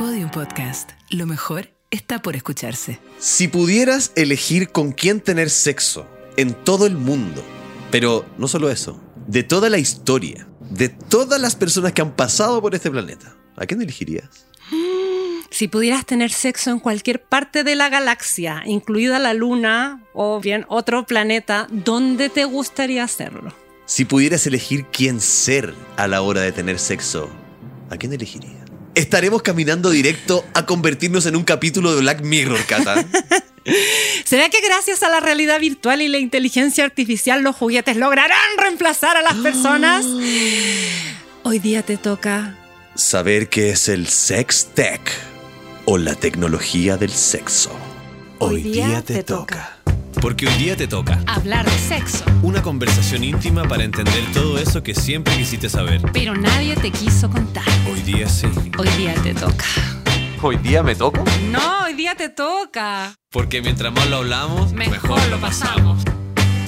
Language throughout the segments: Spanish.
Podium Podcast. Lo mejor está por escucharse. Si pudieras elegir con quién tener sexo en todo el mundo, pero no solo eso, de toda la historia, de todas las personas que han pasado por este planeta, ¿a quién elegirías? Si pudieras tener sexo en cualquier parte de la galaxia, incluida la Luna o bien otro planeta, ¿dónde te gustaría hacerlo? Si pudieras elegir quién ser a la hora de tener sexo, ¿a quién elegirías? Estaremos caminando directo a convertirnos en un capítulo de Black Mirror, Cata. ¿Será que gracias a la realidad virtual y la inteligencia artificial los juguetes lograrán reemplazar a las personas? Hoy día te toca Saber qué es el sex tech o la tecnología del sexo. Hoy día te toca. Porque hoy día te toca. hablar de sexo, Una conversación íntima para entender todo eso que siempre quisiste saber. pero nadie te quiso contar. Hoy día sí. Hoy día te toca. ¿Hoy día me toco? No, hoy día te toca. Porque mientras más lo hablamos, Mejor lo pasamos.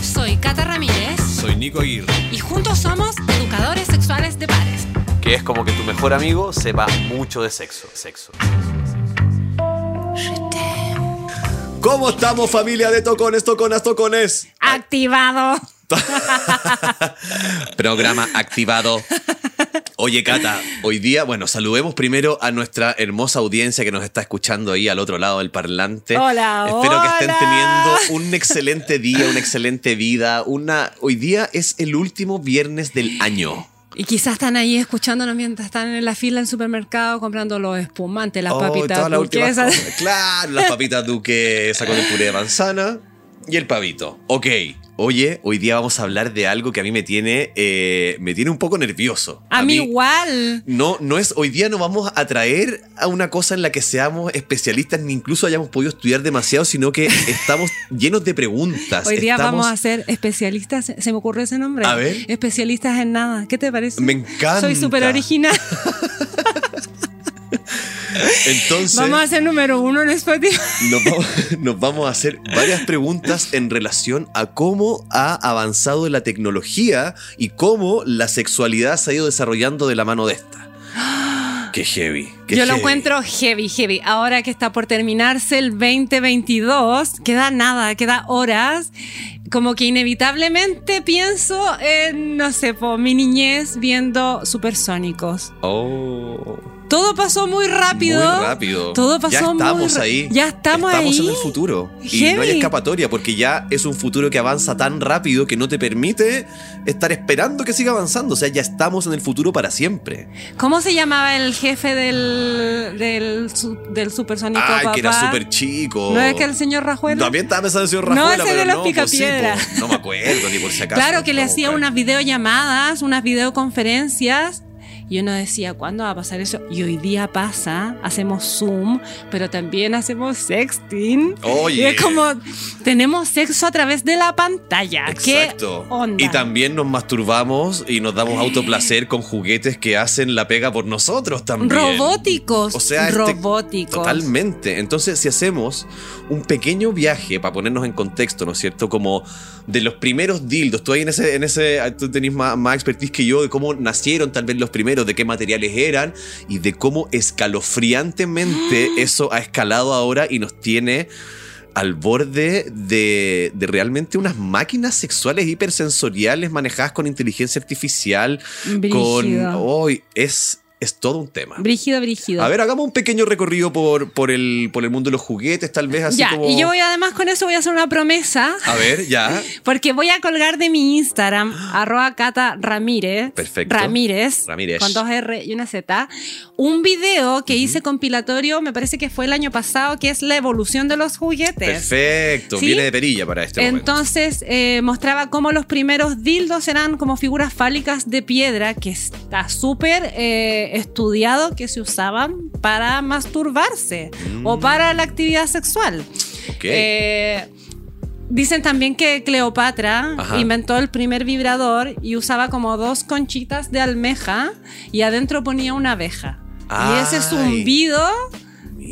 Soy Cata Ramírez Soy Nico Aguirre. y juntos somos educadores sexuales de pares. Que es como que tu mejor amigo sepa mucho de sexo. Sexo. ¿Cómo estamos familia de tocones, toconas, tocones? Activado. Programa activado. Oye, Cata, hoy día, bueno, saludemos primero a nuestra hermosa audiencia que nos está escuchando ahí al otro lado del parlante. Hola, Espero que estén teniendo un excelente día, una excelente vida. Una, hoy día es el último viernes del año. Y quizás están ahí escuchándonos mientras están en la fila del supermercado comprando los espumantes, las Oh, papitas duquesas. cosas. Claro, las papitas duquesa con el puré de manzana y el pavito. Ok. Oye, hoy día vamos a hablar de algo que a mí me tiene, eh, me tiene un poco nervioso. A mí igual. No, no es, hoy día no vamos a traer a una cosa en la que seamos especialistas ni incluso hayamos podido estudiar demasiado, sino que estamos llenos de preguntas. Hoy día Estamos- vamos a ser especialistas. Se me ocurrió ese nombre. A ver. Especialistas en nada. ¿Qué te parece? Me encanta. Soy súper original. Entonces, Vamos a ser número uno en Spotify. nos vamos, nos vamos a hacer varias preguntas en relación a cómo ha avanzado la tecnología y cómo la sexualidad se ha ido desarrollando de la mano de esta. Qué heavy. qué Yo lo heavy. encuentro heavy, heavy. Ahora que está por terminarse el 2022, queda nada, queda horas. Como que inevitablemente pienso en, no sé, po, mi niñez viendo supersónicos. Oh. Todo pasó muy rápido. Muy rápido. Todo pasó ya estamos muy ahí. Ya estamos, ahí. en el futuro. Y no hay escapatoria porque ya es un futuro que avanza tan rápido que no te permite estar esperando que siga avanzando. O sea, ya estamos en el futuro para siempre. ¿Cómo se llamaba el jefe del, del, del supersónico Ay, papá? que era súper chico. ¿No es que el señor Rajuela? También estaba pensando en el señor No, Rajuela, ese de los no, pues sí, Picapiedra. pues, no me acuerdo ni por si acaso. Claro, que le hacía unas videollamadas, unas videoconferencias. Y uno decía, ¿cuándo va a pasar eso? Y hoy día pasa, hacemos Zoom, pero también hacemos sexting. Oye. Y es como, tenemos sexo a través de la pantalla. Exacto. ¿Qué onda? Y también nos masturbamos y nos damos autoplacer con juguetes que hacen la pega por nosotros también. Robóticos. O sea, este- robóticos. Totalmente. Entonces, si hacemos un pequeño viaje para ponernos en contexto, ¿no es cierto? Como de los primeros dildos. Tú ahí en ese, en ese, tú tenés más, más expertise que yo de cómo nacieron tal vez los primeros, de qué materiales eran y de cómo escalofriantemente eso ha escalado ahora y nos tiene al borde de, de realmente unas máquinas sexuales hipersensoriales manejadas con inteligencia artificial. Con. Brígido. Hoy es, es todo un tema. Brígido, brígido. A ver, hagamos un pequeño recorrido por, por, el, por el mundo de los juguetes, tal vez así ya, como. y yo voy además con eso voy a hacer una promesa. A ver, ya. Porque voy a colgar de mi Instagram, arroba Cata Ramírez. Perfecto. Ramírez. Ramírez. Con dos R y una Z. Un video que hice compilatorio, me parece que fue el año pasado, que es la evolución de los juguetes. Perfecto. ¿Sí? Viene de perilla para este momento. Entonces eh, mostraba cómo los primeros dildos eran como figuras fálicas de piedra, que está súper eh, estudiado que se usaban para masturbarse o para la actividad sexual. Mm. Eh, dicen también que Cleopatra Ajá. inventó el primer vibrador y usaba como dos conchitas de almeja y adentro ponía una abeja. Y ese zumbido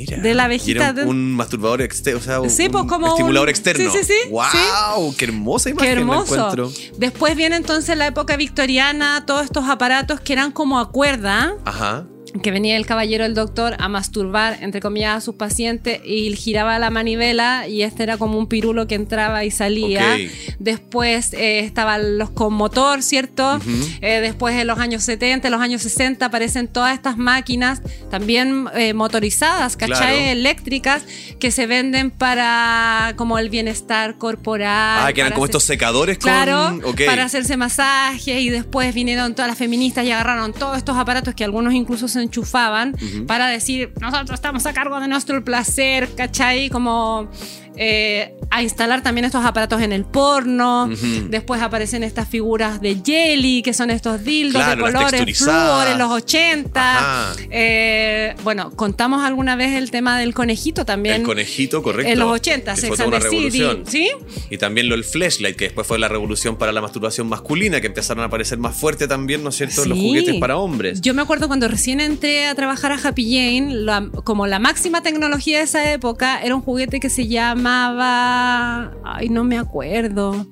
Mira. de la abejita era de- un, un masturbador externo, o sea, un, Sí, pues, un como estimulador un- externo. sí, sí, sí, ¡Wow! ¡Qué hermosa imagen Qué me hermoso. encuentro! Después viene entonces la época victoriana, todos estos aparatos que eran como a cuerda. Ajá. Que venía el caballero el doctor a masturbar, entre comillas, a sus pacientes y giraba la manivela y este era como un pirulo que entraba y salía. Después eh, estaban los con motor, ¿cierto? Eh, después en los años 70, en los años 60 aparecen todas estas máquinas también eh, motorizadas, ¿cachai? Claro. Eléctricas que se venden para como el bienestar corporal. Ah, que eran como hacer- estos secadores con. Claro, ok. para hacerse masajes y después vinieron todas las feministas y agarraron todos estos aparatos que algunos incluso se enchufaban para decir, nosotros estamos a cargo de nuestro placer, ¿cachai? Como eh, a instalar también estos aparatos en el porno. Después aparecen estas figuras de jelly, que son estos dildos Claro, de colores, flúor en los 80. Ajá. Eh, bueno, contamos alguna vez el tema del conejito también. El conejito, correcto. En los 80, que Sex fue and the City. ¿sí? Y también lo del flashlight, que después fue la revolución para la masturbación masculina, que empezaron a aparecer más fuerte también, ¿no es cierto? Los juguetes para hombres. Yo me acuerdo cuando recién entré a trabajar a Happy Jane, la- como la máxima tecnología de esa época era un juguete que se llamaba. Ay, no me acuerdo.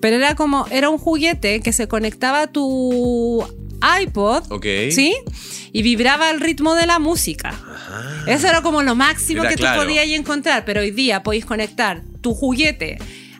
Pero era como. Era un juguete que se conectaba a tu iPod. Ok. ¿Sí? Y vibraba al ritmo de la música. Ajá. Eso era como lo máximo Era que claro. tú podías encontrar, pero hoy día podéis conectar tu juguete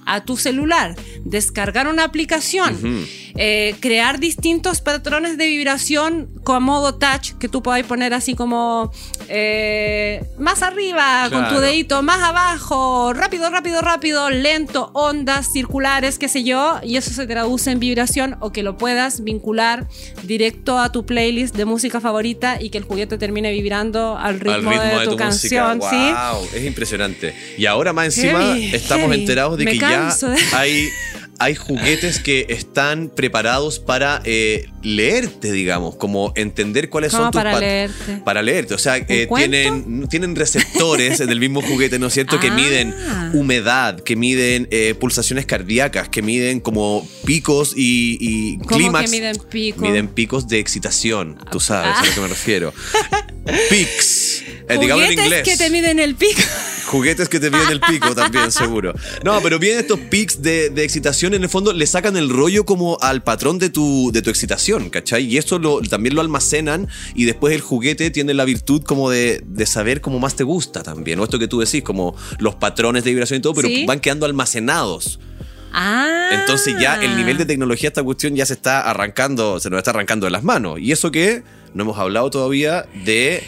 a tu celular, descargar una aplicación, Ujú. Eh, crear distintos patrones de vibración con modo touch que tú podáis poner así como eh, más arriba con tu dedito, más abajo, rápido, rápido, rápido, lento, ondas circulares, qué sé yo, y eso se traduce en vibración o que lo puedas vincular directo a tu playlist de música favorita y que el juguete termine vibrando al ritmo, al ritmo de, de, tu, tu, canción, música. ¿sí? Wow, es impresionante. Y ahora más encima Heavy, estamos heavy. enterados de Me que canso ya hay, hay juguetes que están preparados para eh, leerte, digamos, como entender cuáles son tus para leerte. Para leerte, o sea, eh, tienen, tienen receptores del mismo juguete, ¿no es cierto? Que Ah. miden humedad, que miden eh, pulsaciones cardíacas, que miden como picos y, y ¿Cómo clímax. miden pico? Miden picos de excitación, tú sabes Ah. a lo que me refiero. Pics. Eh, digámoslo en Juguetes inglés. que te miden el pico. Juguetes que te miden el pico también, seguro. No, pero bien estos pics de, de excitación, en el fondo le sacan el rollo como al patrón de tu, de tu excitación, ¿cachai? Y esto lo, también lo almacenan y después el juguete tiene la virtud como de, de saber cómo más te gusta también. O esto que tú decís, como los patrones de vibración y todo, pero Sí. van quedando almacenados. Ah. Entonces ya el nivel de tecnología esta cuestión ya se está arrancando, se nos está arrancando de las manos. Y eso que no hemos hablado todavía de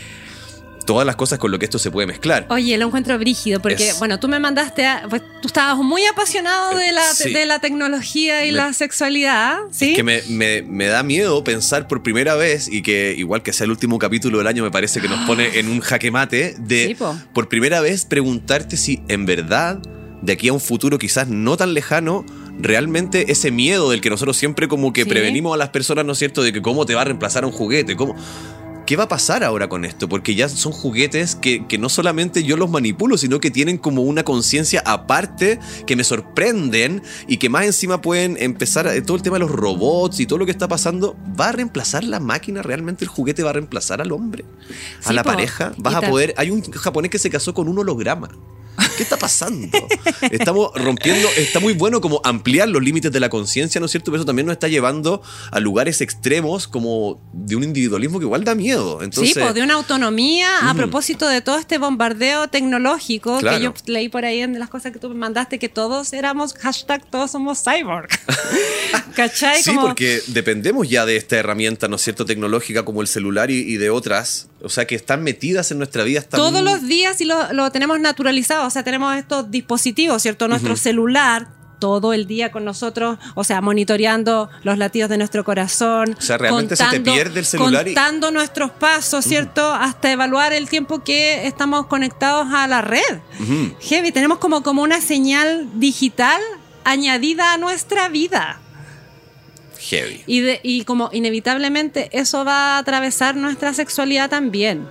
todas las cosas con lo que esto se puede mezclar. Oye, lo encuentro brígido porque, Es- bueno, tú me mandaste, a- pues tú estabas muy apasionado de la, Sí. de la tecnología y Me- la sexualidad, ¿sí? Que me, me- me da miedo pensar por primera vez y que igual que sea el último capítulo del año me parece que nos pone en un jaque mate de Sí, po. por primera vez preguntarte si en verdad de aquí a un futuro quizás no tan lejano realmente ese miedo del que nosotros siempre como que Sí. prevenimos a las personas, ¿no es cierto? De que cómo te va a reemplazar un juguete, cómo... ¿Qué va a pasar ahora con esto? Porque ya son juguetes que, que no solamente yo los manipulo, sino que tienen como una conciencia aparte que me sorprenden y que más encima pueden empezar a- todo el tema de los robots y todo lo que está pasando. ¿Va a reemplazar la máquina? ¿Realmente el juguete va a reemplazar al hombre? ¿A Sí, la pareja? ¿Vas a poder? Hay un japonés que se casó con un holograma. ¿Qué está pasando? Estamos rompiendo, está muy bueno como ampliar los límites de la conciencia, ¿no es cierto? Pero eso también nos está llevando a lugares extremos como de un individualismo que igual da miedo. Entonces, sí, pues de una autonomía a Mm. propósito de todo este bombardeo tecnológico Claro. que yo leí por ahí en las cosas que tú me mandaste que todos éramos hashtag todos somos cyborg. ¿Cachai? Sí, Como- porque dependemos ya de esta herramienta, ¿no es cierto?, tecnológica como el celular y, y de otras, o sea, que están metidas en nuestra vida. Todos los días y lo, lo tenemos naturalizado, o sea, tenemos estos dispositivos, ¿cierto? Nuestro celular todo el día con nosotros, o sea, monitoreando los latidos de nuestro corazón. O sea, realmente se te pierde el celular y- Contando nuestros pasos, ¿cierto? Hasta evaluar el tiempo que estamos conectados a la red. Ujú. Heavy, tenemos como, como una señal digital añadida a nuestra vida. Heavy. Y, de- y como inevitablemente eso va a atravesar nuestra sexualidad también.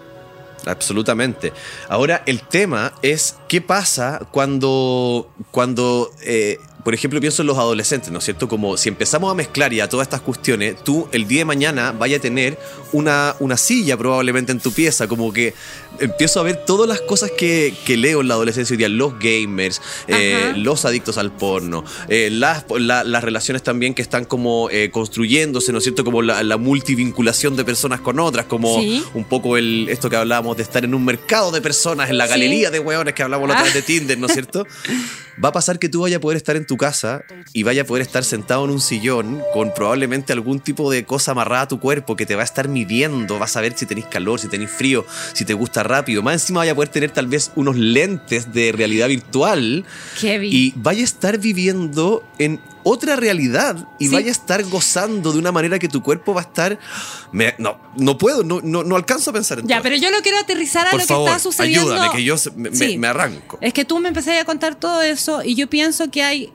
Absolutamente. Ahora, el tema es qué pasa cuando, cuando eh, por ejemplo, pienso en los adolescentes, ¿no es cierto? Como si empezamos a mezclar ya todas estas cuestiones, tú el día de mañana vaya a tener una, una silla probablemente en tu pieza, como que empiezo a ver todas las cosas que, que leo en la adolescencia hoy día, los gamers, eh, los adictos al porno, eh, las, la- las relaciones también que están como eh, construyéndose, ¿no es cierto? Como la, la multivinculación de personas con otras, como Sí. un poco el, esto que hablábamos de estar en un mercado de personas, en la Sí. galería de hueones que hablamos la otra vez de Tinder, ¿no es cierto? Va a pasar que tú vayas a poder estar en tu casa y vayas a poder estar sentado en un sillón con probablemente algún tipo de cosa amarrada a tu cuerpo que te va a estar midiendo, vas a ver si tenéis calor, si tenéis frío, si te gusta rápido. Más encima vaya a poder tener tal vez unos lentes de realidad virtual Heavy. y vaya a estar viviendo en otra realidad y Sí. vaya a estar gozando de una manera que tu cuerpo va a estar... Me- no, no puedo, no, no, no alcanzo a pensar en Ya, todo. pero yo lo quiero aterrizar a Por lo favor, que está sucediendo. ayúdame, que yo me, me- Sí. me arranco. Es que tú me empezaste a contar todo eso y yo pienso que hay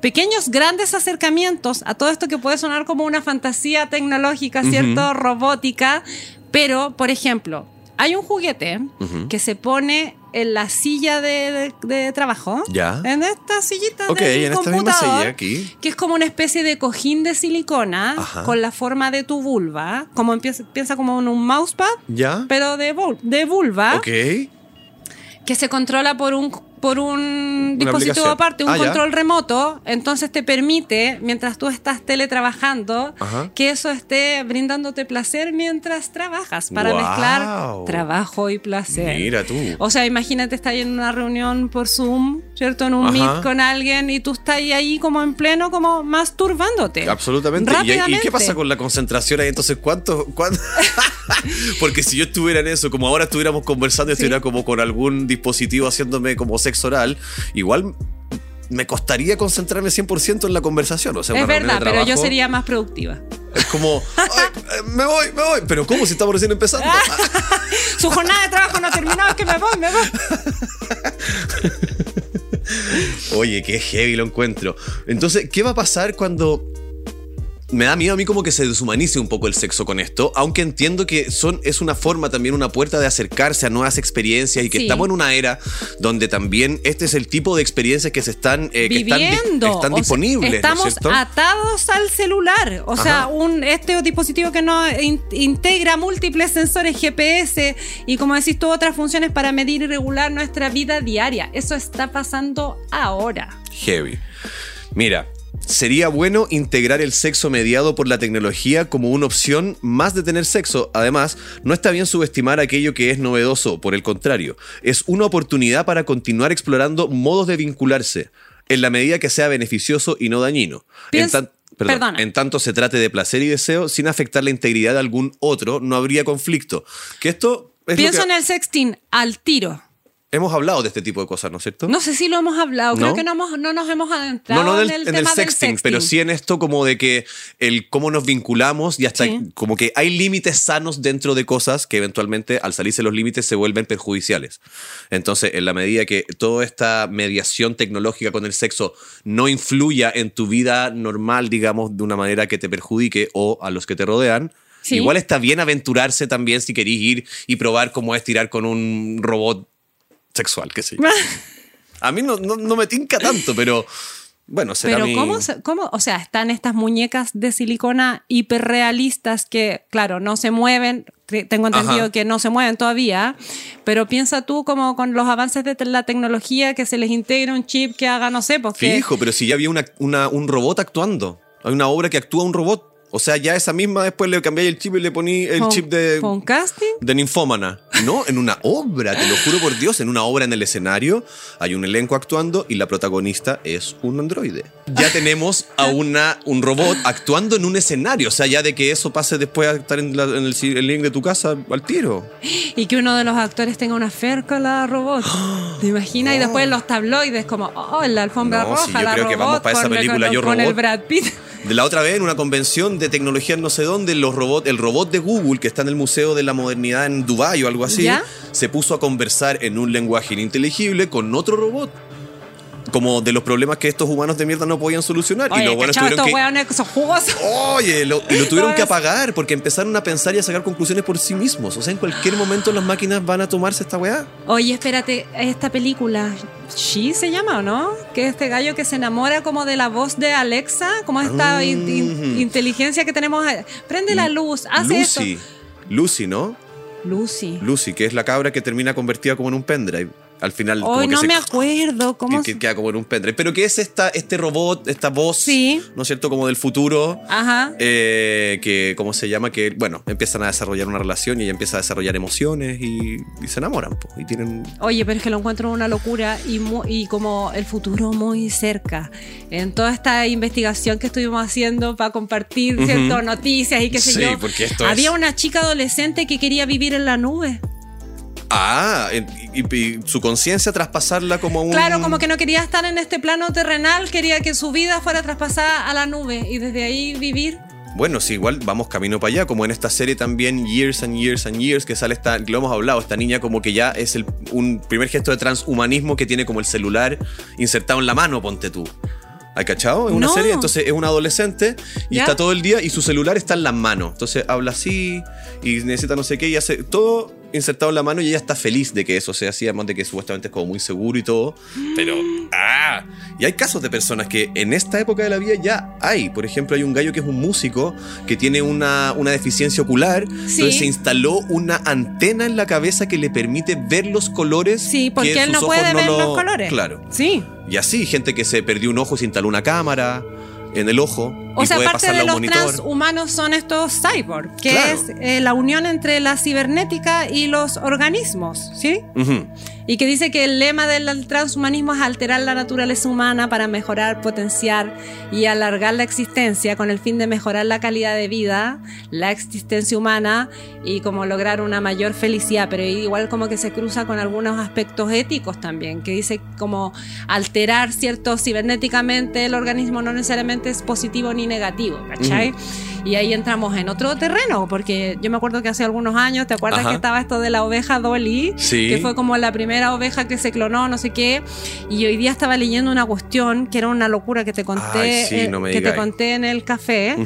pequeños, grandes acercamientos a todo esto que puede sonar como una fantasía tecnológica, ¿cierto? Robótica. Pero, por ejemplo, hay un juguete que se pone en la silla de, de- de trabajo. Ya. En esta sillita Ok, del en esta misma silla aquí. Que es como una especie de cojín de silicona Ajá. con la forma de tu vulva. Como empieza, piensa como en un mousepad, ¿Ya? pero de, de vulva Ok. que se controla por un por un dispositivo aparte, un Ah, ya. control remoto, entonces te permite, mientras tú estás teletrabajando, Ajá. que eso esté brindándote placer mientras trabajas, para mezclar trabajo y placer. Mira tú. O sea, imagínate estar en una reunión por Zoom, ¿cierto? En un Ajá. Meet con alguien y tú estás ahí como en pleno, como masturbándote. Absolutamente. ¿Y, ahí- ¿Y Rápidamente. qué pasa con la concentración ahí? Entonces, ¿cuánto? cuánto? Porque si yo estuviera en eso, como ahora estuviéramos conversando y Sí. estuviera como con algún dispositivo haciéndome como sexo oral, igual me costaría concentrarme 100% en la conversación. O sea, Es verdad, de pero yo sería más productiva. Es como, "Ay, eh, me voy, me voy. Pero ¿cómo si estamos recién empezando? Su jornada de trabajo no ha terminado, es que me voy, me voy. Oye, qué heavy lo encuentro. Entonces, ¿qué va a pasar cuando... Me da miedo a mí como que se deshumanice un poco el sexo con esto, aunque entiendo que son, es una forma también, una puerta de acercarse a nuevas experiencias y que Sí. estamos en una era donde también este es el tipo de experiencias que se están, eh, que están, viviendo. sea, disponibles. ¿no es estamos atados al celular. O sea, un, este dispositivo que no in- integra múltiples sensores GPS y, como decís tú, otras funciones para medir y regular nuestra vida diaria. Eso está pasando ahora. Heavy. Mira, sería bueno integrar el sexo mediado por la tecnología como una opción más de tener sexo. Además, no está bien subestimar aquello que es novedoso, por el contrario, es una oportunidad para continuar explorando modos de vincularse, en la medida que sea beneficioso y no dañino. En, tan- perdón, en tanto se trate de placer y deseo, sin afectar la integridad de algún otro, no habría conflicto. Que esto es Pienso que en el sexting al tiro. Hemos hablado de este tipo de cosas, ¿no es cierto? No sé si lo hemos hablado, ¿No? creo que no, hemos- no nos hemos adentrado No, no del- en el en el tema del sexting, pero sí en esto como de que el cómo nos vinculamos y hasta Sí. como que hay límites sanos dentro de cosas que eventualmente al salirse los límites se vuelven perjudiciales. Entonces, en la medida que toda esta mediación tecnológica con el sexo no influya en tu vida normal, digamos, de una manera que te perjudique o a los que te rodean, Sí. igual está bien aventurarse también si querís ir y probar cómo es tirar con un robot sexual, qué sé yo. A mí no, no, no me tinca tanto, pero bueno, será Pero mi- ¿cómo, se- cómo, o sea, están estas muñecas de silicona hiperrealistas que, claro, no se mueven, tengo entendido Ajá. que no se mueven todavía, pero piensa tú como con los avances de la tecnología que se les integre un chip que haga, no sé, pues que- Fijo, pero si ya había una, una- un robot actuando. Hay una obra que actúa un robot. O sea, ya esa misma después le cambiáis el chip y le poní el ¿Fue un- chip de, casting? de ninfómana. No, en una obra, te lo juro por Dios, en una obra en el escenario hay un elenco actuando y la protagonista es un androide. Ya tenemos a una, un robot actuando en un escenario. O sea, ya de que eso pase después a estar en, la- en el, el link de tu casa al tiro. Y que uno de los actores tenga una fer con la robot. ¿Te imaginas? Y después los tabloides, como, oh, en la alfombra No, roja, yo la creo que robot vamos para esa con, película, con- Yo, con el. Brad Pitt. De la otra vez, en una convención de tecnología no sé dónde, los robot, el robot de Google, que está en el Museo de la Modernidad en Dubái o algo así, ¿Ya? se puso a conversar en un lenguaje ininteligible con otro robot. Como de los problemas que estos humanos de mierda no podían solucionar. y Oye, los buenos tuvieron que. son jugosos. Oye, lo, y lo tuvieron que es- apagar porque empezaron a pensar y a sacar conclusiones por sí mismos. O sea, en cualquier momento las máquinas van a tomarse esta weá. Oye, espérate, esta película, ¿She se llama o no? Que este gallo que se enamora como de la voz de Alexa, como esta in- in- Mm. inteligencia que tenemos. Prende la luz, hace esto. Lucy. Lucy, ¿no? Lucy. Lucy, que es la cabra que termina convertida como en un pendrive. Al final, Hoy que no se- me acuerdo cómo. que, que queda como en un pendrive. Pero que es esta, este robot, esta voz, Sí. ¿no es cierto? Como del futuro. Ajá. eh, que, ¿cómo se llama? Que, bueno, empiezan a desarrollar una relación y ella empieza a desarrollar emociones y, y se enamoran, po, y tienen... Oye, pero es que lo encuentro una locura y, y como el futuro muy cerca. En toda esta investigación que estuvimos haciendo para compartir ciertas noticias y qué sé Sí, yo. porque esto Había es- una chica adolescente que quería vivir en la nube. Ah, y, y su conciencia traspasarla como un... Claro, como que no quería estar en este plano terrenal, quería que su vida fuera traspasada a la nube y desde ahí vivir. Bueno, sí, igual vamos camino para allá, como en esta serie también Years and Years and Years, que sale esta, lo hemos hablado, esta niña como que ya es el, un primer gesto de transhumanismo que tiene como el celular insertado en la mano, ponte tú. ¿Hay cachado? Es una No. serie, entonces es un adolescente y ¿Ya? está todo el día y su celular está en las manos. Entonces habla así y necesita no sé qué y hace todo insertado en la mano y ella está feliz de que eso sea así, además de que supuestamente es como muy seguro y todo. Pero, ¡ah! Y hay casos de personas que en esta época de la vida ya hay. Por ejemplo, hay un gallo que es un músico que tiene una, una deficiencia ocular. Sí. Entonces se instaló una antena en la cabeza que le permite ver los colores. Sí, porque que él no sus ojos puede ver lo- los colores. Claro. Sí. Y así, gente que se perdió un ojo y se instaló una cámara en el ojo. O sea, parte de los monitor. transhumanos son estos cyborg, que Claro. es eh, la unión entre la cibernética y los organismos, ¿sí? Ujú. Y que dice que el lema del transhumanismo es alterar la naturaleza humana para mejorar, potenciar y alargar la existencia con el fin de mejorar la calidad de vida, la existencia humana y como lograr una mayor felicidad, pero igual como que se cruza con algunos aspectos éticos también, que dice como alterar cierto cibernéticamente el organismo no necesariamente es positivo ni negativo, ¿cachai? Y ahí entramos en otro terreno, porque yo me acuerdo que hace algunos años, ¿te acuerdas Ajá. que estaba esto de la oveja Dolly? Sí. Que fue como la primera oveja que se clonó, no sé qué. Y hoy día estaba leyendo una cuestión que era una locura que te conté, Ay, sí, eh, no me que te conté en el café,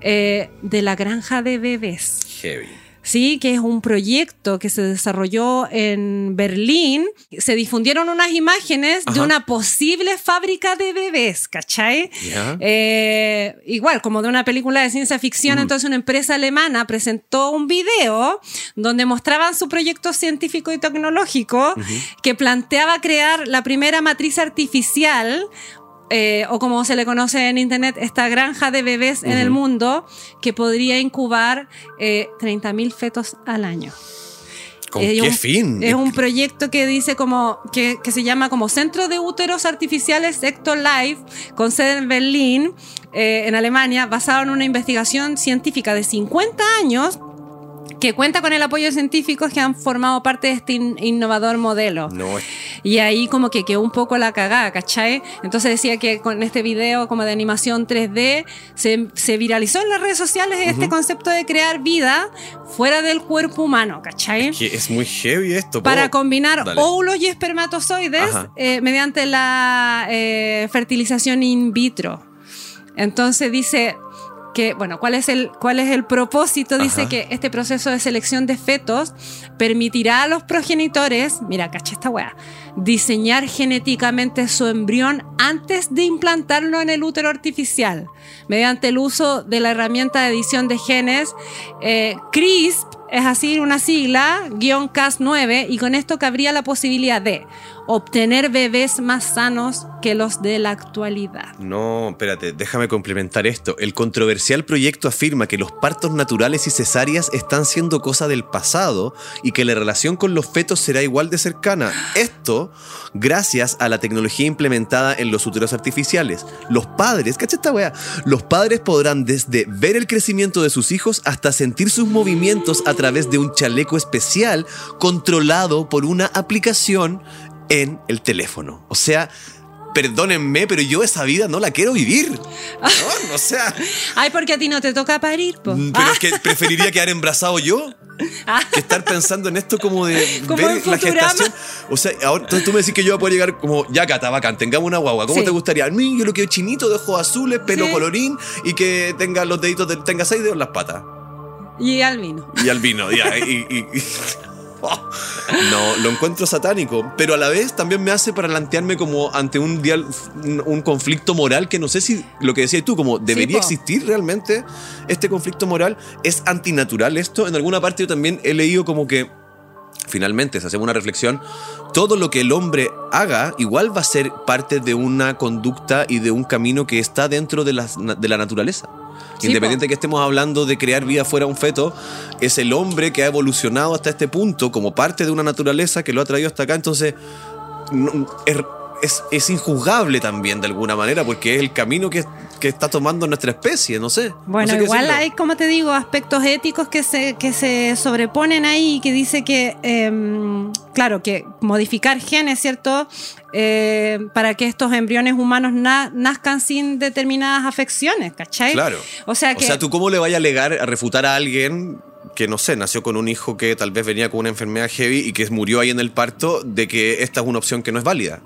eh, de la granja de bebés. Heavy. Sí, que es un proyecto que se desarrolló en Berlín. Se difundieron unas imágenes de una posible fábrica de bebés, ¿cachai? Eh, igual, como de una película de ciencia ficción, entonces una empresa alemana presentó un video donde mostraban su proyecto científico y tecnológico que planteaba crear la primera matriz artificial. Eh, o como se le conoce en internet, esta granja de bebés en el mundo que podría incubar eh, 30.000 fetos al año. ¿Con qué un- fin? Es un proyecto que dice como que, que se llama como Centro de Úteros Artificiales Ecto Life, con sede en Berlín, eh, en Alemania, basado en una investigación científica de 50 años que cuenta con el apoyo de científicos que han formado parte de este in- innovador modelo. No, es- Y ahí como que quedó un poco la cagada, ¿cachai? Entonces decía que con este video como de animación 3D se, se viralizó en las redes sociales este concepto de crear vida fuera del cuerpo humano, ¿cachai? que es muy heavy esto. para ¿puedo? combinar Dale. óvulos y espermatozoides eh, mediante la eh, fertilización in vitro. Entonces dice que, bueno, ¿cuál es el, cuál es el propósito? Dice Ajá. que este proceso de selección de fetos permitirá a los progenitores, mira, cacha esta weá, diseñar genéticamente su embrión antes de implantarlo en el útero artificial, mediante el uso de la herramienta de edición de genes eh, CRISP, es así una sigla, guion CAS9, y con esto cabría la posibilidad de obtener bebés más sanos que los de la actualidad. No, espérate, déjame complementar esto. El controversial proyecto afirma que los partos naturales y cesáreas están siendo cosa del pasado y que la relación con los fetos será igual de cercana. Esto gracias a la tecnología implementada en los úteros artificiales. Los padres, cacha esta wea, los padres podrán desde ver el crecimiento de sus hijos hasta sentir sus movimientos a través de un chaleco especial controlado por una aplicación en el teléfono. O sea, perdónenme, pero yo esa vida no la quiero vivir. No, o sea, Ay, porque a ti no te toca parir, po. pero Ah, es que preferiría quedar embarazado yo ah. Que estar pensando en esto como de Como ver la gestación. O sea, ahora entonces tú me decís que yo voy a poder llegar como, ya Cata, bacán, tengamos una guagua. ¿Cómo Sí. te gustaría? A mí yo lo quiero chinito, de ojos azules, pelo Sí. colorín y que tenga los deditos, de- tenga seis dedos en las patas. Y al vino. Y albino, ya, y, y- y- No, lo encuentro satánico, pero a la vez también me hace para plantearme como ante un, dial- un, conflicto moral que no sé si lo que decías tú, como debería existir realmente este conflicto moral. ¿Es antinatural esto? En alguna parte yo también he leído como que finalmente, si hacemos una reflexión, todo lo que el hombre haga igual va a ser parte de una conducta y de un camino que está dentro de la, de la naturaleza. Sí, Independiente que estemos hablando de crear vida fuera un feto, es el hombre que ha evolucionado hasta este punto como parte de una naturaleza que lo ha traído hasta acá. Entonces, no- es, es- es injuzgable también de alguna manera porque es el camino que, que está tomando nuestra especie, no sé. No Bueno, sé igual hay, como te digo, aspectos éticos que se, que se sobreponen ahí, que dice que, em, claro, que modificar genes, ¿cierto? Eh, para que estos embriones humanos na- nazcan sin determinadas afecciones, ¿cachai? Claro. O sea O que... sea, ¿tú cómo le vayas a alegar, a refutar a alguien que, no sé, nació con un hijo que tal vez venía con una enfermedad heavy y que murió ahí en el parto, de que esta es una opción que no es válida?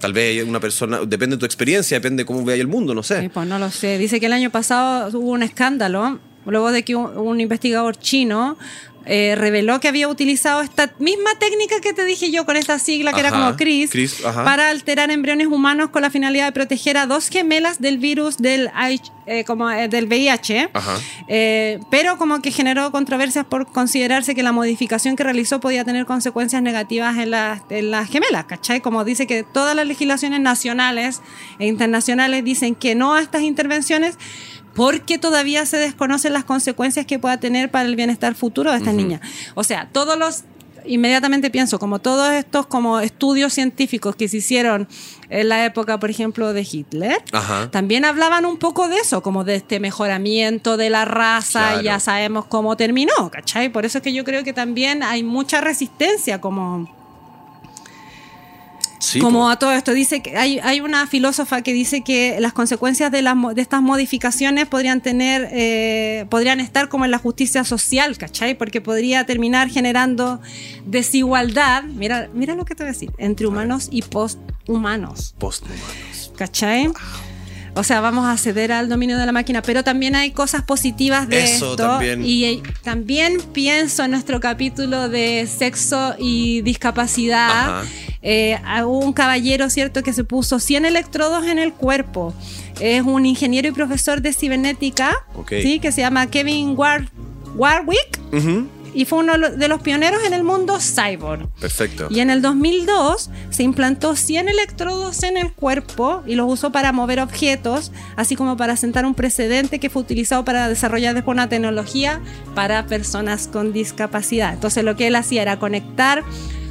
Tal vez una persona, depende de tu experiencia, depende de cómo veas el mundo, no sé. Pues no lo sé. Dice que el año pasado hubo un escándalo, luego de que un investigador chino eh, reveló que había utilizado esta misma técnica que te dije yo con esta sigla que era como CRIS, ajá. para alterar embriones humanos con la finalidad de proteger a dos gemelas del virus del, eh, como, eh, del VIH. Pero como que generó controversias por considerarse que la modificación que realizó podía tener consecuencias negativas en las, en las gemelas, ¿cachai? Como dice que todas las legislaciones nacionales e internacionales dicen que no a estas intervenciones porque todavía se desconocen las consecuencias que pueda tener para el bienestar futuro de estas niñas. O sea, todos los inmediatamente pienso, como todos estos como estudios científicos que se hicieron en la época, por ejemplo, de Hitler, Ajá. también hablaban un poco de eso, como de este mejoramiento de la raza, Claro. y ya sabemos cómo terminó, ¿cachai? Por eso es que yo creo que también hay mucha resistencia como, Sí, como a todo esto. Dice que hay, hay una filósofa que dice que las consecuencias de, las, de estas modificaciones podrían tener, eh, podrían estar como en la justicia social, ¿cachai? Porque podría terminar generando desigualdad, mira, mira lo que te voy a decir, entre humanos y posthumanos. Posthumanos. ¿Cachai? O sea, vamos a ceder al dominio de la máquina, pero también hay cosas positivas de Eso esto. también. Y eh, también pienso en nuestro capítulo de sexo y discapacidad. Ajá. Eh, hubo un caballero, ¿cierto?, que se puso 100 electrodos en el cuerpo. Es un ingeniero y profesor de cibernética. ¿sí? Que se llama Kevin War Warwick y fue uno de los pioneros en el mundo cyborg. Perfecto. Y en el 2002 se implantó 100 electrodos en el cuerpo y los usó para mover objetos, así como para sentar un precedente que fue utilizado para desarrollar después una tecnología para personas con discapacidad. Entonces lo que él hacía era conectar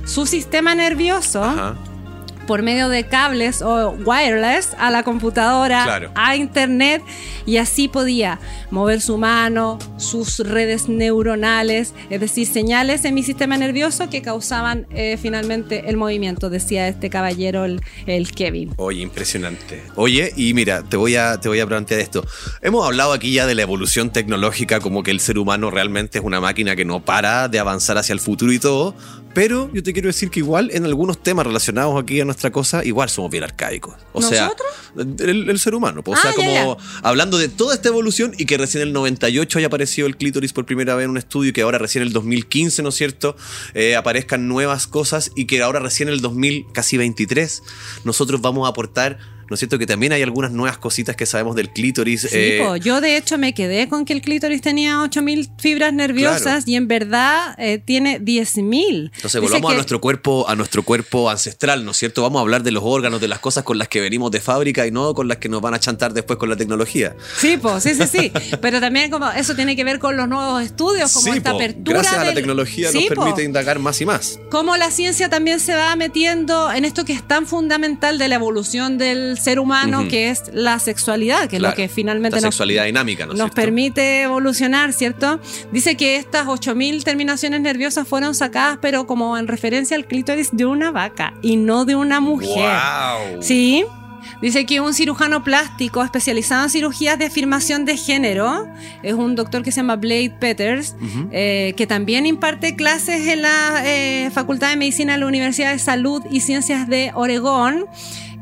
su sistema nervioso Ajá. por medio de cables o wireless a la computadora, Claro. a internet, y así podía mover su mano, sus redes neuronales, es decir, señales en mi sistema nervioso que causaban eh, finalmente el movimiento, decía este caballero, el, el Kevin. Oye, impresionante. Oye, y mira, te voy, a, te voy a plantear esto. Hemos hablado aquí ya de la evolución tecnológica, como que el ser humano realmente es una máquina que no para de avanzar hacia el futuro y todo, pero yo te quiero decir que igual en algunos temas relacionados aquí a nuestra cosa, igual somos bien arcaicos. O ¿Nosotros? sea, el, el ser humano. pues, O sea, Ah, ya, como hablando de toda esta evolución y que recién en el 98 haya aparecido el clítoris por primera vez en un estudio y que ahora recién en el 2015, ¿no es cierto?, Eh, aparezcan nuevas cosas y que ahora recién en el 2000, casi 23, nosotros vamos a aportar, ¿no es cierto?, que también hay algunas nuevas cositas que sabemos del clítoris. Sí, eh, po, yo de hecho me quedé con que el clítoris tenía 8000 fibras nerviosas Claro. y en verdad eh, tiene 10000. Entonces volvamos a nuestro cuerpo, a nuestro cuerpo ancestral, ¿no es cierto? Vamos a hablar de los órganos, de las cosas con las que venimos de fábrica y no con las que nos van a chantar después con la tecnología. Sí, po, sí, sí, sí. Pero también como eso tiene que ver con los nuevos estudios, como Sí, esta po, apertura. gracias a la tecnología Sí, nos permite indagar más y más. Cómo la ciencia también se va metiendo en esto que es tan fundamental de la evolución del ser humano, que es la sexualidad, que Claro, es lo que finalmente la nos, sexualidad dinámica, ¿no nos cierto? permite evolucionar, ¿cierto? Dice que estas 8000 terminaciones nerviosas fueron sacadas, pero como en referencia al clítoris de una vaca y no de una mujer. ¡Wow! Sí. Dice que un cirujano plástico especializado en cirugías de afirmación de género, es un doctor que se llama Blade Peters, eh, que también imparte clases en la eh, Facultad de Medicina de la Universidad de Salud y Ciencias de Oregón.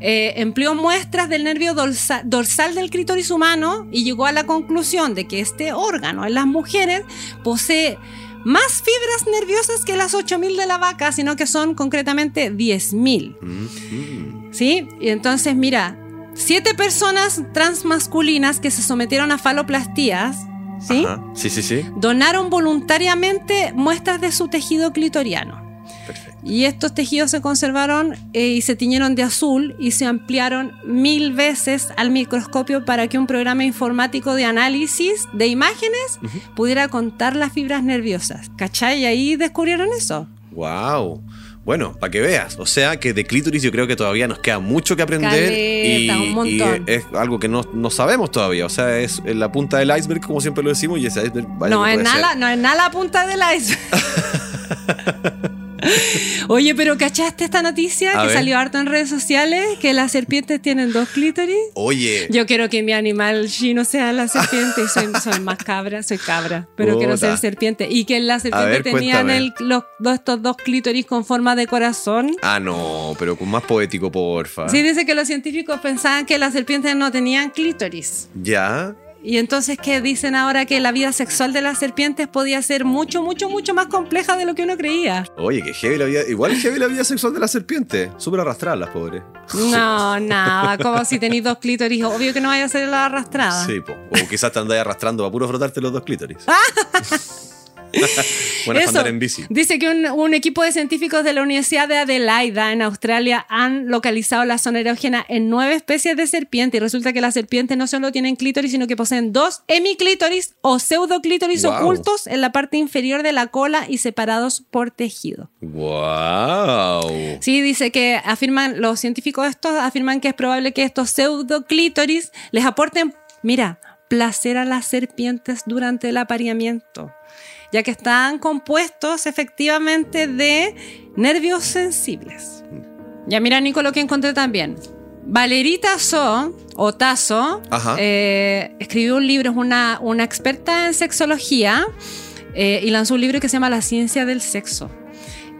Eh, empleó muestras del nervio dorsa- dorsal del clítoris humano y llegó a la conclusión de que este órgano en las mujeres posee más fibras nerviosas que las 8000 de la vaca, sino que son concretamente 10000. Mm, ¿Sí? Y entonces, mira, siete personas transmasculinas que se sometieron a faloplastías, ¿sí? Ajá. Sí, sí, sí. Donaron voluntariamente muestras de su tejido clitoriano. Perfecto. Y estos tejidos se conservaron eh, y se tiñeron de azul y se ampliaron mil veces al microscopio para que un programa informático de análisis de imágenes pudiera contar las fibras nerviosas. ¿Cachai? Y ahí descubrieron eso. Wow. Bueno, para que veas. O sea que de clítoris yo creo que todavía nos queda mucho que aprender. Caleta, y, un montón. y es algo que no, no sabemos todavía. O sea, es en la punta del iceberg, como siempre lo decimos, y ese iceberg vaya no, es nada, no es nada la punta del iceberg. Oye, pero ¿cachaste esta noticia A que ver. salió harto en redes sociales? Que las serpientes tienen dos clítoris. Oye. Yo quiero que mi animal chino sea la serpiente y soy, soy más cabra, soy cabra, pero quiero Puta. ser serpiente. Y que las ver, serpientes tenían el- los, estos dos clítoris con forma de corazón. Ah, no, pero con más poético, porfa. Sí, dice que los científicos pensaban que las serpientes no tenían clítoris. Ya. Y entonces que dicen ahora que la vida sexual de las serpientes podía ser mucho, mucho, mucho más compleja de lo que uno creía. Oye, que heavy la vida. Igual heavy la vida sexual de la serpiente. Súper arrastradas las pobres. No, nada, como si tenéis dos clítoris, obvio que no vaya a ser la arrastrada. Sí, po. O quizás te andáis arrastrando para puro frotarte los dos clítoris. Para Eso. andar en bici. Dice que un, un equipo de científicos de la Universidad de Adelaida en Australia han localizado la zona erógena en nueve especies de serpiente y resulta que las serpientes no solo tienen clítoris, sino que poseen dos hemiclítoris o pseudoclítoris Wow. ocultos en la parte inferior de la cola y separados por tejido. ¡Wow! Sí, dice que afirman, los científicos estos afirman que es probable que estos pseudoclítoris les aporten, mira, placer a las serpientes durante el apareamiento, ya que están compuestos efectivamente de nervios sensibles. Ya mira, Nico, lo que encontré también. Valerita So, o Ajá. eh, escribió un libro, es una, una experta en sexología, eh, y lanzó un libro que se llama La ciencia del sexo.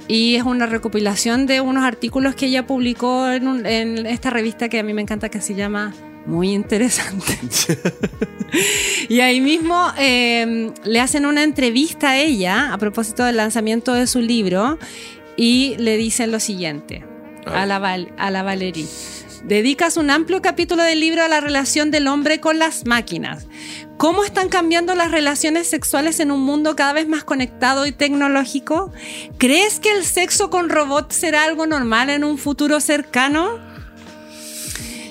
Y es una recopilación de unos artículos que ella publicó en, un- en esta revista que a mí me encanta, que se llama Muy Interesante. y ahí mismo eh, le hacen una entrevista a ella a propósito del lanzamiento de su libro y le dicen lo siguiente A la, a la Valerie. Dedicas un amplio capítulo del libro a la relación del hombre con las máquinas. ¿Cómo están cambiando las relaciones sexuales en un mundo cada vez más conectado y tecnológico? ¿Crees que el sexo con robots será algo normal en un futuro cercano?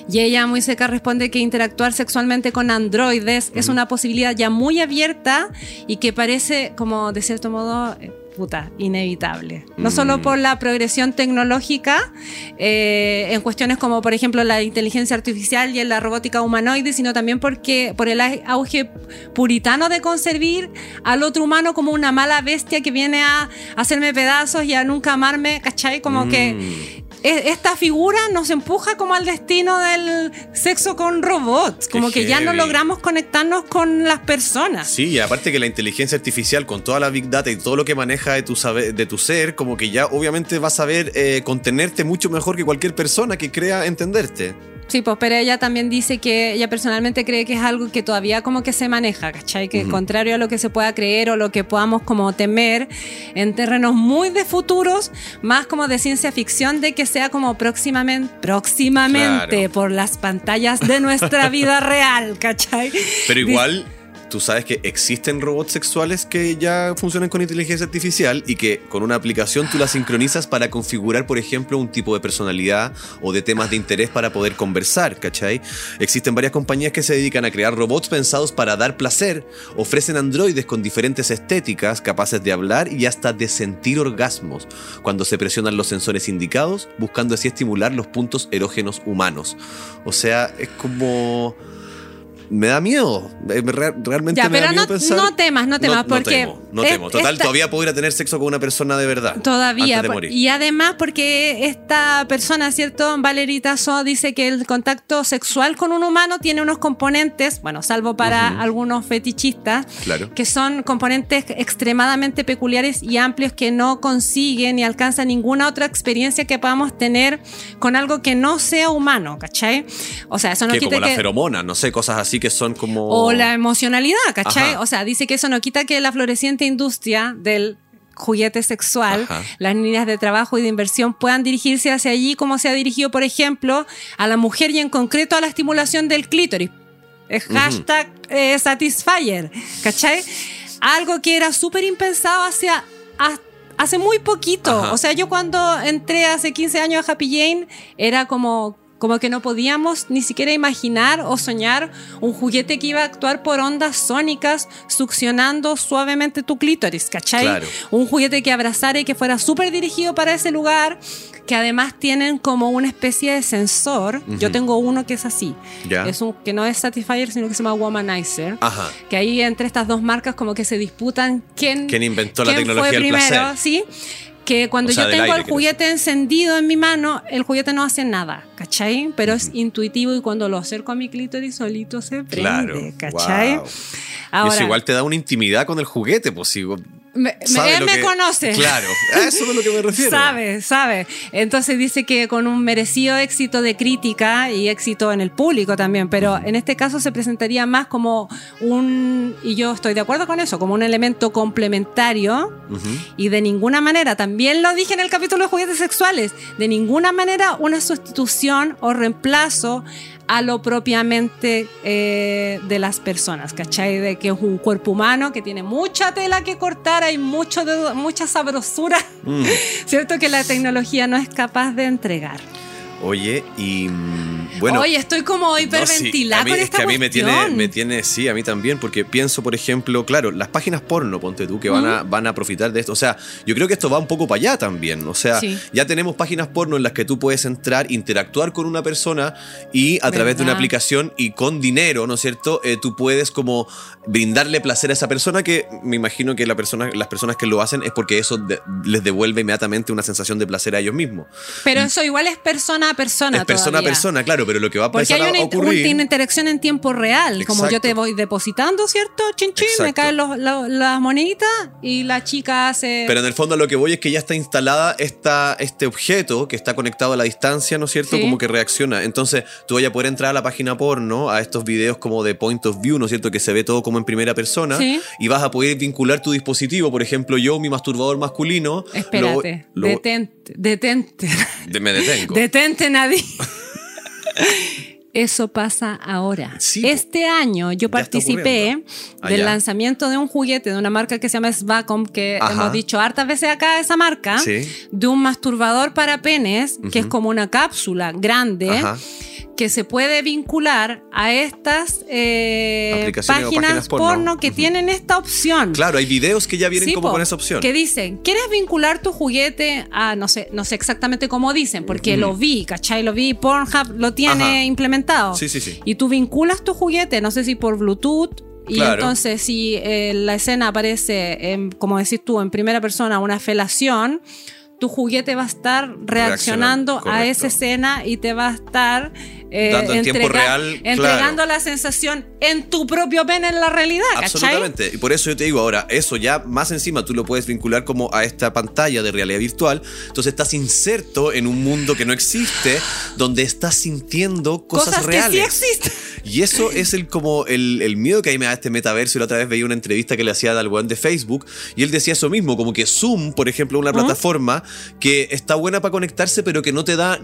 Y ella muy seca responde que interactuar sexualmente con androides es una posibilidad ya muy abierta y que parece como de cierto modo eh, puta, inevitable. No solo Mm. por la progresión tecnológica eh, en cuestiones como por ejemplo la inteligencia artificial y en la robótica humanoide, sino también porque por el au- auge puritano de concebir al otro humano como una mala bestia que viene a hacerme pedazos y a nunca amarme, ¿cachai? Como que Mm. Esta figura nos empuja como al destino del sexo con robots, como que ya no logramos conectarnos con las personas. Sí, y aparte que la inteligencia artificial con toda la big data y todo lo que maneja de tu, saber, de tu ser, como que ya obviamente vas a saber eh, contenerte mucho mejor que cualquier persona que crea entenderte. Sí, pues, pero ella también dice que ella personalmente cree que es algo que todavía como que se maneja, ¿cachai? Que contrario a lo que se pueda creer o lo que podamos como temer en terrenos muy de futuros, más como de ciencia ficción, de que sea como próximamente, próximamente Claro. por las pantallas de nuestra vida real, ¿cachai? Pero igual, tú sabes que existen robots sexuales que ya funcionan con inteligencia artificial y que con una aplicación tú la sincronizas para configurar, por ejemplo, un tipo de personalidad o de temas de interés para poder conversar, ¿cachai? Existen varias compañías que se dedican a crear robots pensados para dar placer, ofrecen androides con diferentes estéticas, capaces de hablar y hasta de sentir orgasmos cuando se presionan los sensores indicados, buscando así estimular los puntos erógenos humanos. O sea, es como... me da miedo. Eh, me re- realmente Ya, me da miedo no, pensar. no temas, no temas, porque. temo, no es- temo. Total, esta- todavía puedo ir a tener sexo con una persona de verdad. Todavía. Antes de por- morir. Y además porque esta persona, ¿cierto? Valerita So dice que el contacto sexual con un humano tiene unos componentes, bueno, salvo para algunos fetichistas, Claro. que son componentes extremadamente peculiares y amplios que no consiguen ni alcanzan ninguna otra experiencia que podamos tener con algo que no sea humano, ¿cachai? O sea, eso no que quita como la que... feromona, no sé, cosas así que son como. O la emocionalidad, ¿cachai? Ajá. O sea, dice que eso no quita que la floreciente industria del juguete sexual, Ajá. las líneas de trabajo y de inversión puedan dirigirse hacia allí como se ha dirigido, por ejemplo, a la mujer y en concreto a la estimulación del clítoris. Es hashtag eh, Satisfyer, ¿cachai? Algo que era súper impensado hacia, hace muy poquito. Ajá. O sea, yo cuando entré hace 15 años a Happy Jane era como, como que no podíamos ni siquiera imaginar o soñar un juguete que iba a actuar por ondas sónicas succionando suavemente tu clítoris, ¿cachai? Claro. Un juguete que abrazara y que fuera súper dirigido para ese lugar, que además tienen como una especie de sensor. Yo tengo uno que es así. Ya. Es un que no es Satisfyer, sino que se llama Womanizer. Ajá. Que ahí entre estas dos marcas como que se disputan quién, ¿Quién inventó la tecnología fue del primero, placer? ¿sí? Que cuando O sea, yo tengo aire, el juguete encendido en mi mano, el juguete no hace nada, ¿cachai? Pero es intuitivo y cuando lo acerco a mi clítoris solito se prende, Claro. ¿cachai? Wow. y eso igual te da una intimidad con el juguete, pues si me, él me que- conoce. Claro, a eso es a lo que me refiero. Sabe, sabe. Entonces dice que con un merecido éxito de crítica y éxito en el público también, pero en este caso se presentaría más como un, y yo estoy de acuerdo con eso, como un elemento complementario y de ninguna manera, también lo dije en el capítulo de juguetes sexuales, de ninguna manera una sustitución o reemplazo a lo propiamente eh, de las personas, ¿cachai? De que es un cuerpo humano que tiene mucha tela que cortar, hay mucho de- mucha sabrosura, Mm. ¿cierto? Que la tecnología no es capaz de entregar. Oye, y mm, bueno. Oye, estoy como No, sí, hiperventilada a mí- con es esta que a mí me tiene, me tiene, sí, a mí también, porque pienso, por ejemplo, claro, las páginas porno, ponte tú, que van, a, van a profitar de esto. O sea, yo creo que esto va un poco para allá también. O sea, Sí. ya tenemos páginas porno en las que tú puedes entrar, interactuar con una persona y a través de una aplicación y con dinero, ¿no es cierto? Eh, tú puedes como brindarle placer a esa persona que me imagino que la persona, las personas que lo hacen es porque eso de- les devuelve inmediatamente una sensación de placer a ellos mismos. Pero eso igual es persona persona. es persona todavía. a persona, claro, pero lo que va a Porque empezar hay a una, ocurrir... una interacción en tiempo real. Como yo te voy depositando, ¿cierto? Chin, chin, me caen los- las moneditas y la chica hace. Pero en el fondo lo que voy es que ya está instalada esta, este objeto que está conectado a la distancia, ¿no es cierto? Sí. Como que reacciona. Entonces tú vayas a poder entrar a la página porno, a estos videos como de point of view, ¿no es cierto? Que se ve todo como en primera persona. Sí. Y vas a poder vincular tu dispositivo. Por ejemplo, yo, mi masturbador masculino. Espérate, lo- lo- detente, detente. de- me detengo. Detente, Nadie. Eso pasa ahora. Sí, este año yo participé. Ah, del ya. lanzamiento de un juguete de una marca que se llama Svacom, que Ajá. hemos dicho hartas veces acá esa marca, Sí. de un masturbador para penes, que es como una cápsula grande. Ajá. Que se puede vincular a estas eh, páginas, páginas porno, porno. que tienen esta opción. Claro, hay videos que ya vienen Sí, como po, con esa opción. Que dicen, ¿quieres vincular tu juguete a, no sé, no sé exactamente cómo dicen, porque lo vi, ¿cachai? Lo vi, Pornhub lo tiene Ajá. implementado. Sí, sí, sí. Y tú vinculas tu juguete, no sé si por Bluetooth. Y Claro. entonces si eh, la escena aparece, en, como decís tú, en primera persona, una felación, tu juguete va a estar reaccionando a esa escena y te va a estar eh, Dando en tiempo real, entregando claro. la sensación en tu propio pene en la realidad, ¿cachai? Absolutamente. Y por eso yo te digo ahora, eso ya más encima tú lo puedes vincular como a esta pantalla de realidad virtual. Entonces estás inserto en un mundo que no existe, donde estás sintiendo cosas, Cosas reales. que sí existen. Y eso es el como el, el miedo que a mí me da este metaverso. Y la otra vez veía una entrevista que le hacía al weón de Facebook y él decía eso mismo, como que Zoom, por ejemplo, una plataforma que está buena para conectarse, pero que no te da,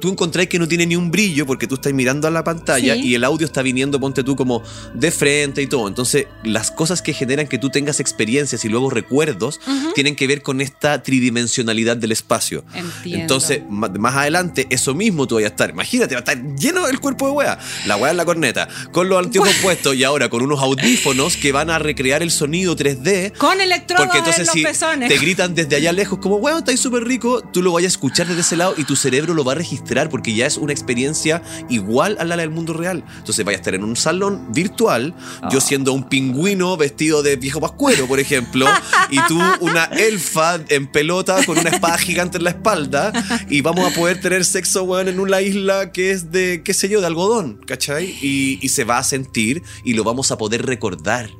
tú encontrás que no tiene ni un brillo porque tú estás mirando a la pantalla Sí. y el audio está viniendo, ponte tú como de frente y todo. Entonces, las cosas que generan que tú tengas experiencias y luego recuerdos tienen que ver con esta tridimensionalidad del espacio. Entiendo. Entonces, más adelante, eso mismo tú vas a estar. Imagínate, va a estar lleno el cuerpo de wea. La wea en la corneta corneta, con los anteojos puestos y ahora con unos audífonos que van a recrear el sonido 3D. Con electrodos Porque entonces en los si pezones. te gritan desde allá lejos como, weón, estáis súper rico, tú lo vayas a escuchar desde ese lado y tu cerebro lo va a registrar porque ya es una experiencia igual a la del mundo real. Entonces vaya a estar en un salón virtual, Ah. yo siendo un pingüino vestido de viejo pascuero, por ejemplo, y tú una elfa en pelota con una espada gigante en la espalda y vamos a poder tener sexo, weón, en una isla que es de, qué sé yo, de algodón, ¿cachai? Y, y se va a sentir y lo vamos a poder recordar.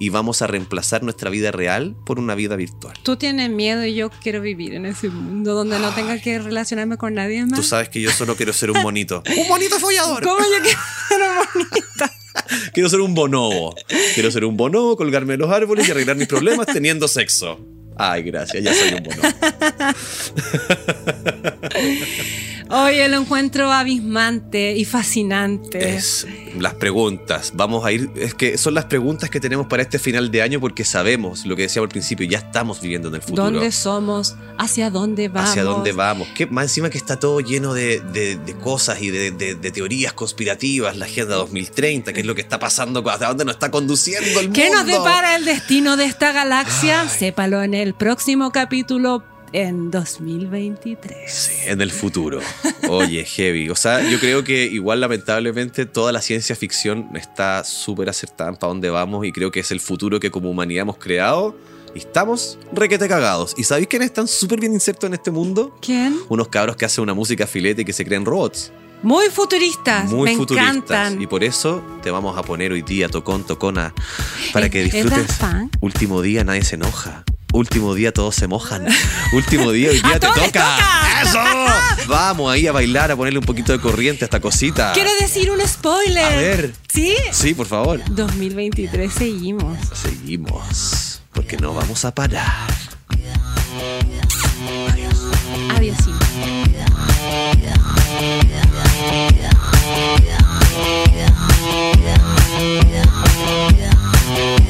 Y vamos a reemplazar nuestra vida real por una vida virtual. Tú tienes miedo y yo quiero vivir en ese mundo donde no tenga que relacionarme con nadie más. Tú sabes que yo solo quiero ser un monito. ¡Un monito follador! ¿Cómo yo quiero ser bonita? Quiero ser un bonobo. Quiero ser un bonobo, colgarme de los árboles y arreglar mis problemas teniendo sexo. Ay, gracias, ya soy un bonobo. Oye, lo encuentro abismante y fascinante. Es las preguntas. Vamos a ir. Es que son las preguntas que tenemos para este final de año porque sabemos lo que decíamos al principio. Ya estamos viviendo en el futuro. ¿Dónde somos? ¿Hacia dónde vamos? ¿Hacia dónde vamos? ¿Qué, más encima que está todo lleno de, de- de cosas y de, de- teorías conspirativas, la Agenda 2030, qué es lo que está pasando, hacia dónde nos está conduciendo el ¿Qué nos mundo. depara el destino de esta galaxia? Sépalo en el próximo capítulo en 2023. Sí, en el futuro. Oye, heavy. O sea, yo creo que igual lamentablemente toda la ciencia ficción está súper acertada en para dónde vamos y creo que es el futuro que como humanidad hemos creado y estamos requete cagados. ¿Y sabéis quiénes están súper bien insertos en este mundo? ¿Quién? Unos cabros que hacen una música filete y que se creen robots. Muy futuristas. Muy me futuristas. encantan. Y por eso te vamos a poner hoy día tocón, tocona, para que ¿Es- es disfrutes. Último día nadie se enoja. Último día todos se mojan. Último día hoy día te toca. toca! ¡Eso! Vamos ahí a bailar, a ponerle un poquito de corriente a esta cosita. Quiero decir un spoiler. A ver. ¿Sí? Sí, por favor. 2023 seguimos. Seguimos. Porque no vamos a parar. Adiós. We are